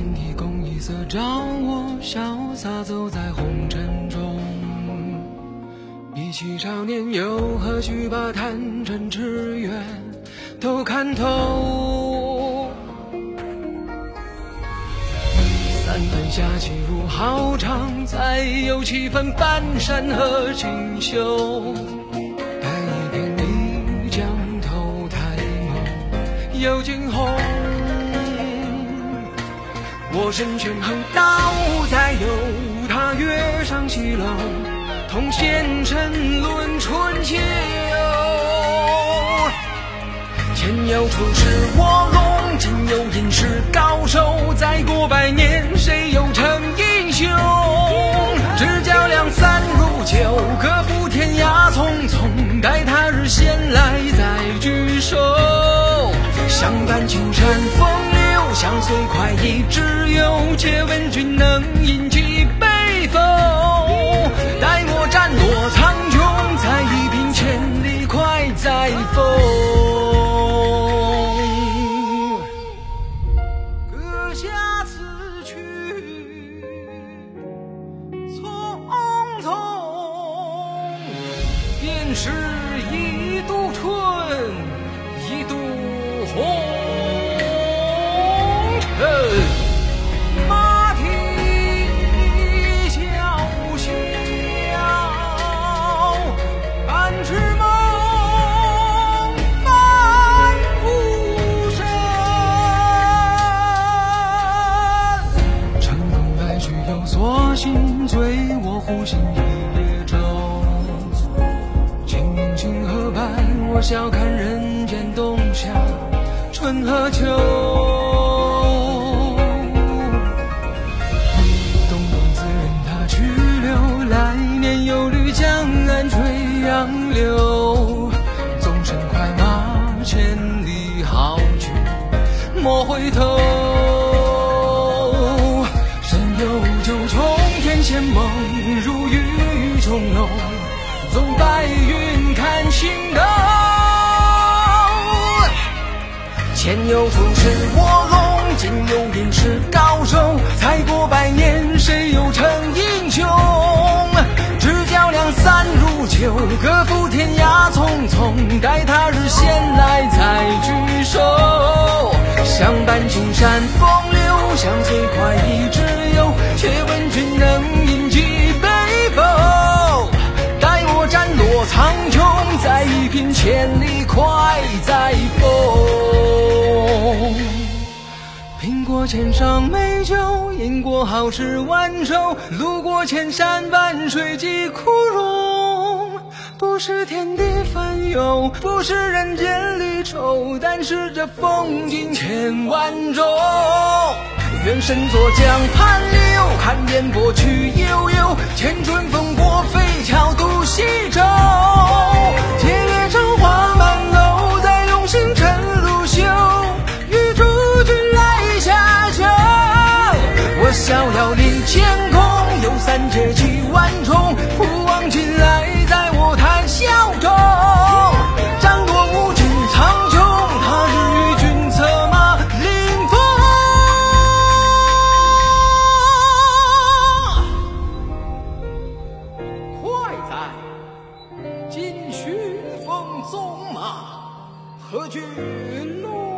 天地共一色，照我潇洒走在红尘中。意气少年，又何须把贪嗔痴怨都看透？三分侠气如豪肠，再有七分半山和锦绣。待一片你江头，抬眸又惊鸿。我身权衡道在有他月上西楼，同仙尘论春秋。前有出世卧龙，今有隐世高手，再过百年，谁又成英雄？只教两三如酒，各赴天涯匆匆，待他日闲来再聚首。相伴青山风，相随快意之忧。且问君能饮几杯否？待我斩落苍穹，再一品千里快哉风。阁下此去匆匆，便是一度春，我呼吸一叶舟。青云青河畔，我笑看人间冬夏，春和秋。东风自任它去留，来年又绿江岸垂杨柳。纵身快马千里，好去莫回头。纵白云看青斗。前有出世卧龙，今有隐世高手。才过百年，谁又成英雄？只教两三如酒，各赴天涯匆匆。待他日闲来再聚首。相伴青山风流，相随快意再一品千里快哉风。品过千觞美酒，饮过好事万愁，路过千山万水几枯荣。不是天地烦忧，不是人间离愁，但是这风景千万种。愿身作江畔何惧怒？